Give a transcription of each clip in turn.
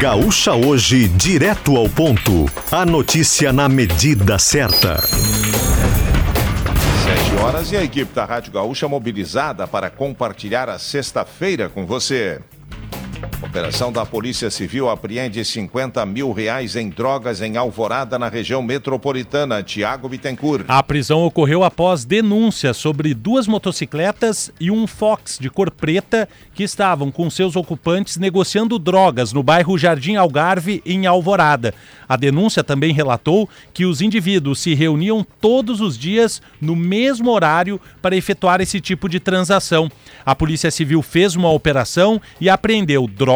Gaúcha Hoje, direto ao ponto. A notícia na medida certa. Sete horas e a equipe da Rádio Gaúcha mobilizada para compartilhar a sexta-feira com você. Operação da Polícia Civil apreende 50 mil reais em drogas em Alvorada, na região metropolitana. Tiago Bittencourt. A prisão ocorreu após denúncia sobre duas motocicletas e um Fox de cor preta que estavam com seus ocupantes negociando drogas no bairro Jardim Algarve, em Alvorada. A denúncia também relatou que os indivíduos se reuniam todos os dias no mesmo horário para efetuar esse tipo de transação. A Polícia Civil fez uma operação e apreendeu drogas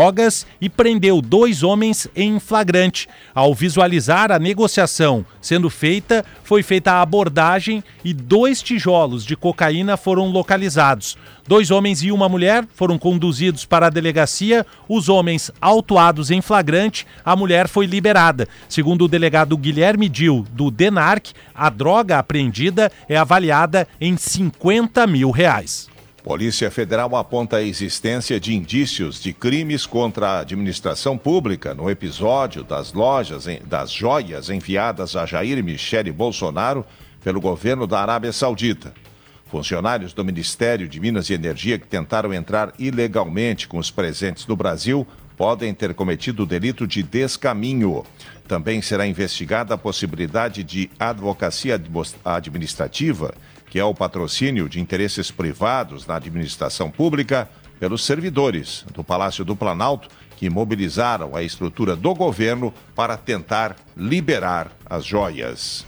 e prendeu dois homens em flagrante. Ao visualizar a negociação sendo feita, foi feita a abordagem e dois tijolos de cocaína foram localizados. Dois homens e uma mulher foram conduzidos para a delegacia, os homens autuados em flagrante, a mulher foi liberada. Segundo o delegado Guilherme Dil, do DENARC, a droga apreendida é avaliada em 50 mil reais. Polícia Federal aponta a existência de indícios de crimes contra a administração pública no episódio das lojas das joias enviadas a Jair Michele Bolsonaro pelo governo da Arábia Saudita. Funcionários do Ministério de Minas e Energia que tentaram entrar ilegalmente com os presentes no Brasil podem ter cometido o delito de descaminho. Também será investigada a possibilidade de advocacia administrativa que é o patrocínio de interesses privados na administração pública pelos servidores do Palácio do Planalto que mobilizaram a estrutura do governo para tentar liberar as joias.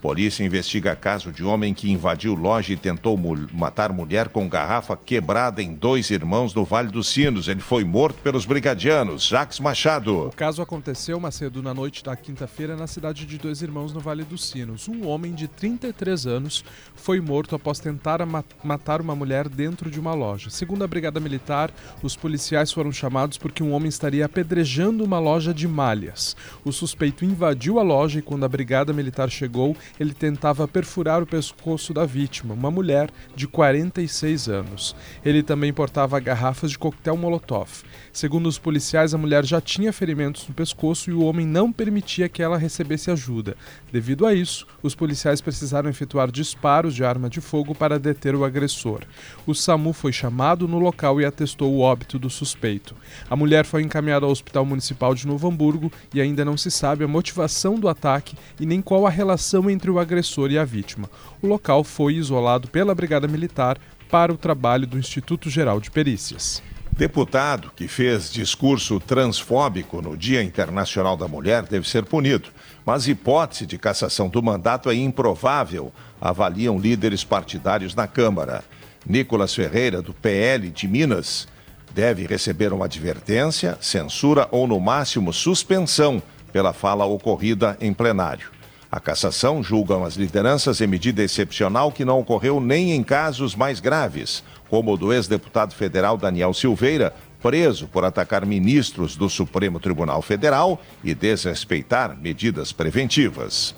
Polícia investiga caso de homem que invadiu loja e tentou matar mulher com garrafa quebrada em dois irmãos no Vale dos Sinos. Ele foi morto pelos brigadianos. Jacques Machado. O caso aconteceu mais cedo na noite da quinta-feira na cidade de Dois Irmãos, no Vale dos Sinos. Um homem de 33 anos foi morto após tentar matar uma mulher dentro de uma loja. Segundo a Brigada Militar, os policiais foram chamados porque um homem estaria apedrejando uma loja de malhas. O suspeito invadiu a loja e, quando a Brigada Militar chegou, ele tentava perfurar o pescoço da vítima, uma mulher de 46 anos. Ele também portava garrafas de coquetel Molotov. Segundo os policiais, a mulher já tinha ferimentos no pescoço e o homem não permitia que ela recebesse ajuda. Devido a isso, os policiais precisaram efetuar disparos de arma de fogo para deter o agressor. O SAMU foi chamado no local e atestou o óbito do suspeito. A mulher foi encaminhada ao Hospital Municipal de Novo Hamburgo e ainda não se sabe a motivação do ataque e nem qual a relação entre o agressor e a vítima. O local foi isolado pela Brigada Militar para o trabalho do Instituto Geral de Perícias. Deputado que fez discurso transfóbico no Dia Internacional da Mulher deve ser punido, mas hipótese de cassação do mandato é improvável, avaliam líderes partidários na Câmara. Nicolas Ferreira, do PL de Minas, deve receber uma advertência, censura ou, no máximo, suspensão pela fala ocorrida em plenário. A cassação julgam as lideranças em medida excepcional que não ocorreu nem em casos mais graves como o do ex-deputado federal Daniel Silveira, preso por atacar ministros do Supremo Tribunal Federal e desrespeitar medidas preventivas.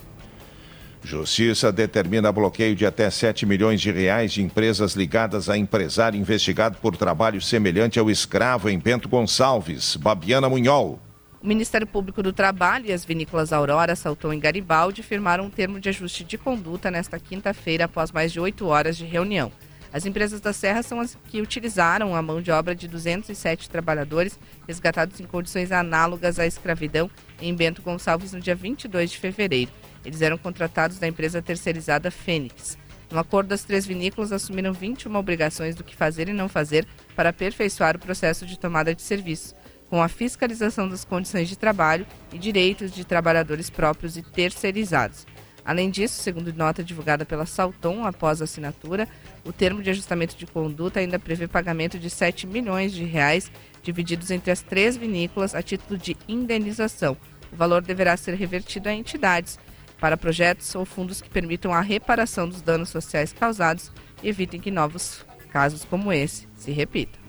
Justiça determina bloqueio de até 7 milhões de reais de empresas ligadas a empresário investigado por trabalho semelhante ao escravo em Bento Gonçalves. Babiana Munhol. O Ministério Público do Trabalho e as vinícolas Aurora, Salton e Garibaldi firmaram um termo de ajuste de conduta nesta quinta-feira após mais de oito horas de reunião. As empresas da Serra são as que utilizaram a mão de obra de 207 trabalhadores resgatados em condições análogas à escravidão em Bento Gonçalves no dia 22 de fevereiro. Eles eram contratados da empresa terceirizada Fênix. No acordo, as três vinícolas assumiram 21 obrigações do que fazer e não fazer para aperfeiçoar o processo de tomada de serviço, com a fiscalização das condições de trabalho e direitos de trabalhadores próprios e terceirizados. Além disso, segundo nota divulgada pela Salton após a assinatura, o termo de ajustamento de conduta ainda prevê pagamento de 7 milhões de reais divididos entre as três vinícolas a título de indenização. O valor deverá ser revertido a entidades para projetos ou fundos que permitam a reparação dos danos sociais causados e evitem que novos casos como esse se repitam.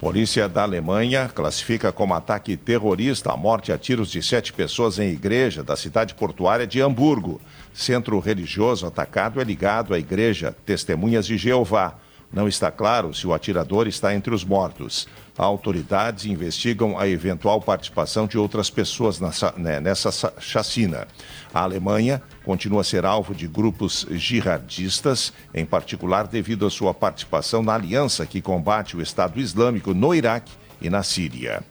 Polícia da Alemanha classifica como ataque terrorista a morte a tiros de sete pessoas em igreja da cidade portuária de Hamburgo. Centro religioso atacado é ligado à igreja Testemunhas de Jeová. Não está claro se o atirador está entre os mortos. Autoridades investigam a eventual participação de outras pessoas nessa, né, nessa chacina. A Alemanha continua a ser alvo de grupos jihadistas, em particular devido à sua participação na aliança que combate o Estado Islâmico no Iraque e na Síria.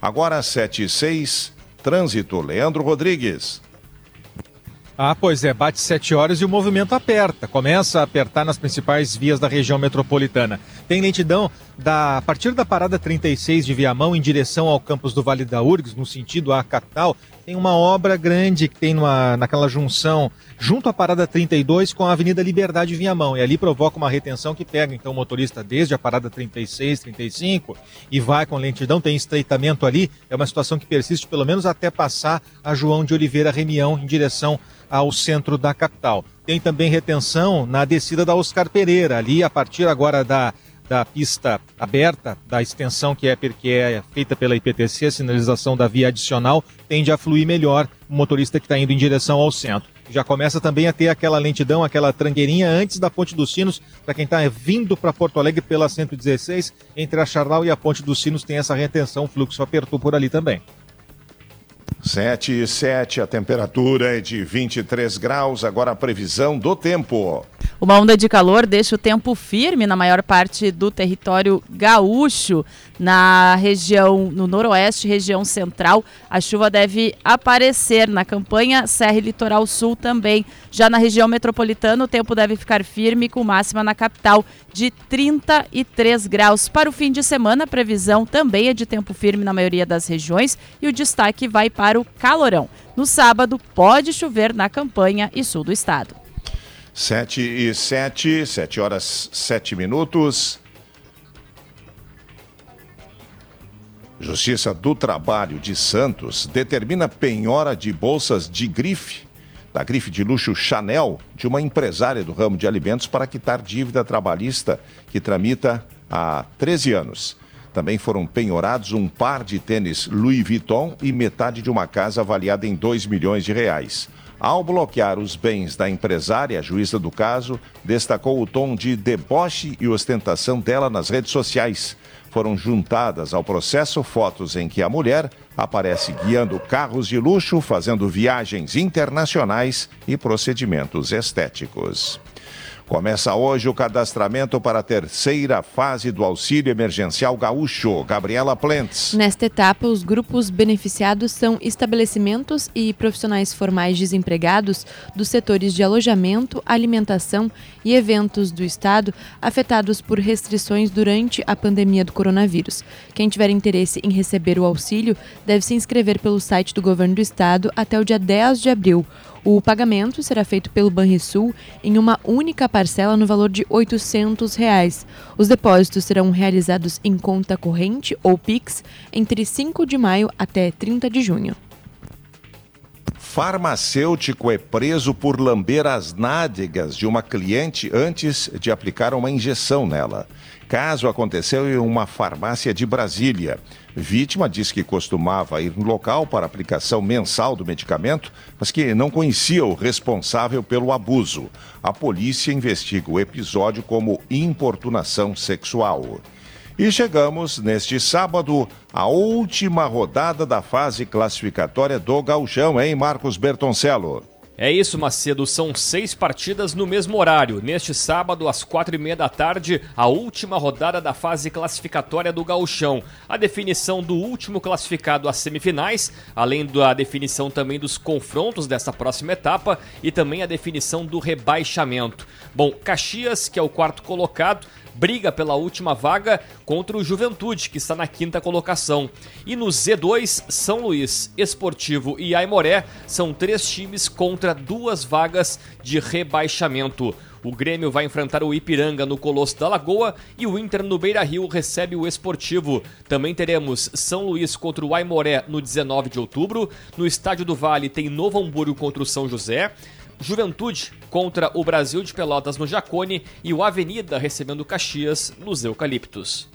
Agora, 7 e 6, trânsito. Leandro Rodrigues. Ah, pois é, bate 7 horas e o movimento aperta. Começa a apertar nas principais vias da região metropolitana. Tem lentidão da, a partir da parada 36 de Viamão em direção ao campus do Vale da Urgs, no sentido à capital. Tem uma obra grande que tem numa, naquela junção junto à parada 32 com a Avenida Liberdade Viamão. E ali provoca uma retenção que pega então o motorista desde a parada 36, 35 e vai com lentidão. Tem estreitamento ali. É uma situação que persiste pelo menos até passar a João de Oliveira Remião em direção ao centro da capital. Tem também retenção na descida da Oscar Pereira, ali a partir agora da, da pista aberta, da extensão que é, que é feita pela IPTC, sinalização da via adicional, tende a fluir melhor o motorista que está indo em direção ao centro. Já começa também a ter aquela lentidão, aquela trangueirinha antes da Ponte dos Sinos, para quem está vindo para Porto Alegre pela 116, entre a Charlau e a Ponte dos Sinos tem essa retenção, o fluxo apertou por ali também. 7 e 7, a temperatura é de 23 graus. Agora a previsão do tempo. Uma onda de calor deixa o tempo firme na maior parte do território gaúcho. Na região, no noroeste, região central, a chuva deve aparecer na campanha Serra e Litoral Sul também. Já na região metropolitana, o tempo deve ficar firme, com máxima na capital de 33 graus. Para o fim de semana, a previsão também é de tempo firme na maioria das regiões e o destaque vai para o calorão. No sábado, pode chover na campanha e sul do estado. 7 e 7, 7 horas 7 minutos. Justiça do Trabalho de Santos determina penhora de bolsas de grife, da grife de luxo Chanel, de uma empresária do ramo de alimentos para quitar dívida trabalhista que tramita há 13 anos. Também foram penhorados um par de tênis Louis Vuitton e metade de uma casa avaliada em 2 milhões de reais. Ao bloquear os bens da empresária, a juíza do caso destacou o tom de deboche e ostentação dela nas redes sociais. Foram juntadas ao processo fotos em que a mulher aparece guiando carros de luxo, fazendo viagens internacionais e procedimentos estéticos. Começa hoje o cadastramento para a terceira fase do auxílio emergencial gaúcho. Gabriela Plentes. Nesta etapa, os grupos beneficiados são estabelecimentos e profissionais formais desempregados dos setores de alojamento, alimentação e eventos do Estado afetados por restrições durante a pandemia do coronavírus. Quem tiver interesse em receber o auxílio deve se inscrever pelo site do Governo do Estado até o dia 10 de abril. O pagamento será feito pelo Banrisul em uma única parcela no valor de 800 reais. Os depósitos serão realizados em conta corrente ou PIX entre 5 de maio até 30 de junho. Farmacêutico é preso por lamber as nádegas de uma cliente antes de aplicar uma injeção nela. Caso aconteceu em uma farmácia de Brasília. Vítima diz que costumava ir no local para aplicação mensal do medicamento, mas que não conhecia o responsável pelo abuso. A polícia investiga o episódio como importunação sexual. E chegamos neste sábado à última rodada da fase classificatória do Gauchão, hein, Marcos Bertoncello? É isso, Macedo. São seis partidas no mesmo horário. Neste sábado, às quatro e meia da tarde, a última rodada da fase classificatória do Gauchão. A definição do último classificado às semifinais, além da definição também dos confrontos dessa próxima etapa e também a definição do rebaixamento. Bom, Caxias, que é o quarto colocado, briga pela última vaga contra o Juventude, que está na quinta colocação. E no Z2, São Luís, Esportivo e Aimoré são três times contra duas vagas de rebaixamento. O Grêmio vai enfrentar o Ipiranga no Colosso da Lagoa e o Inter no Beira Rio recebe o Esportivo. Também teremos São Luís contra o Aimoré no 19 de outubro. No Estádio do Vale tem Novo Hamburgo contra o São José. Juventude contra o Brasil de Pelotas no Jacone e o Avenida recebendo Caxias nos Eucaliptos.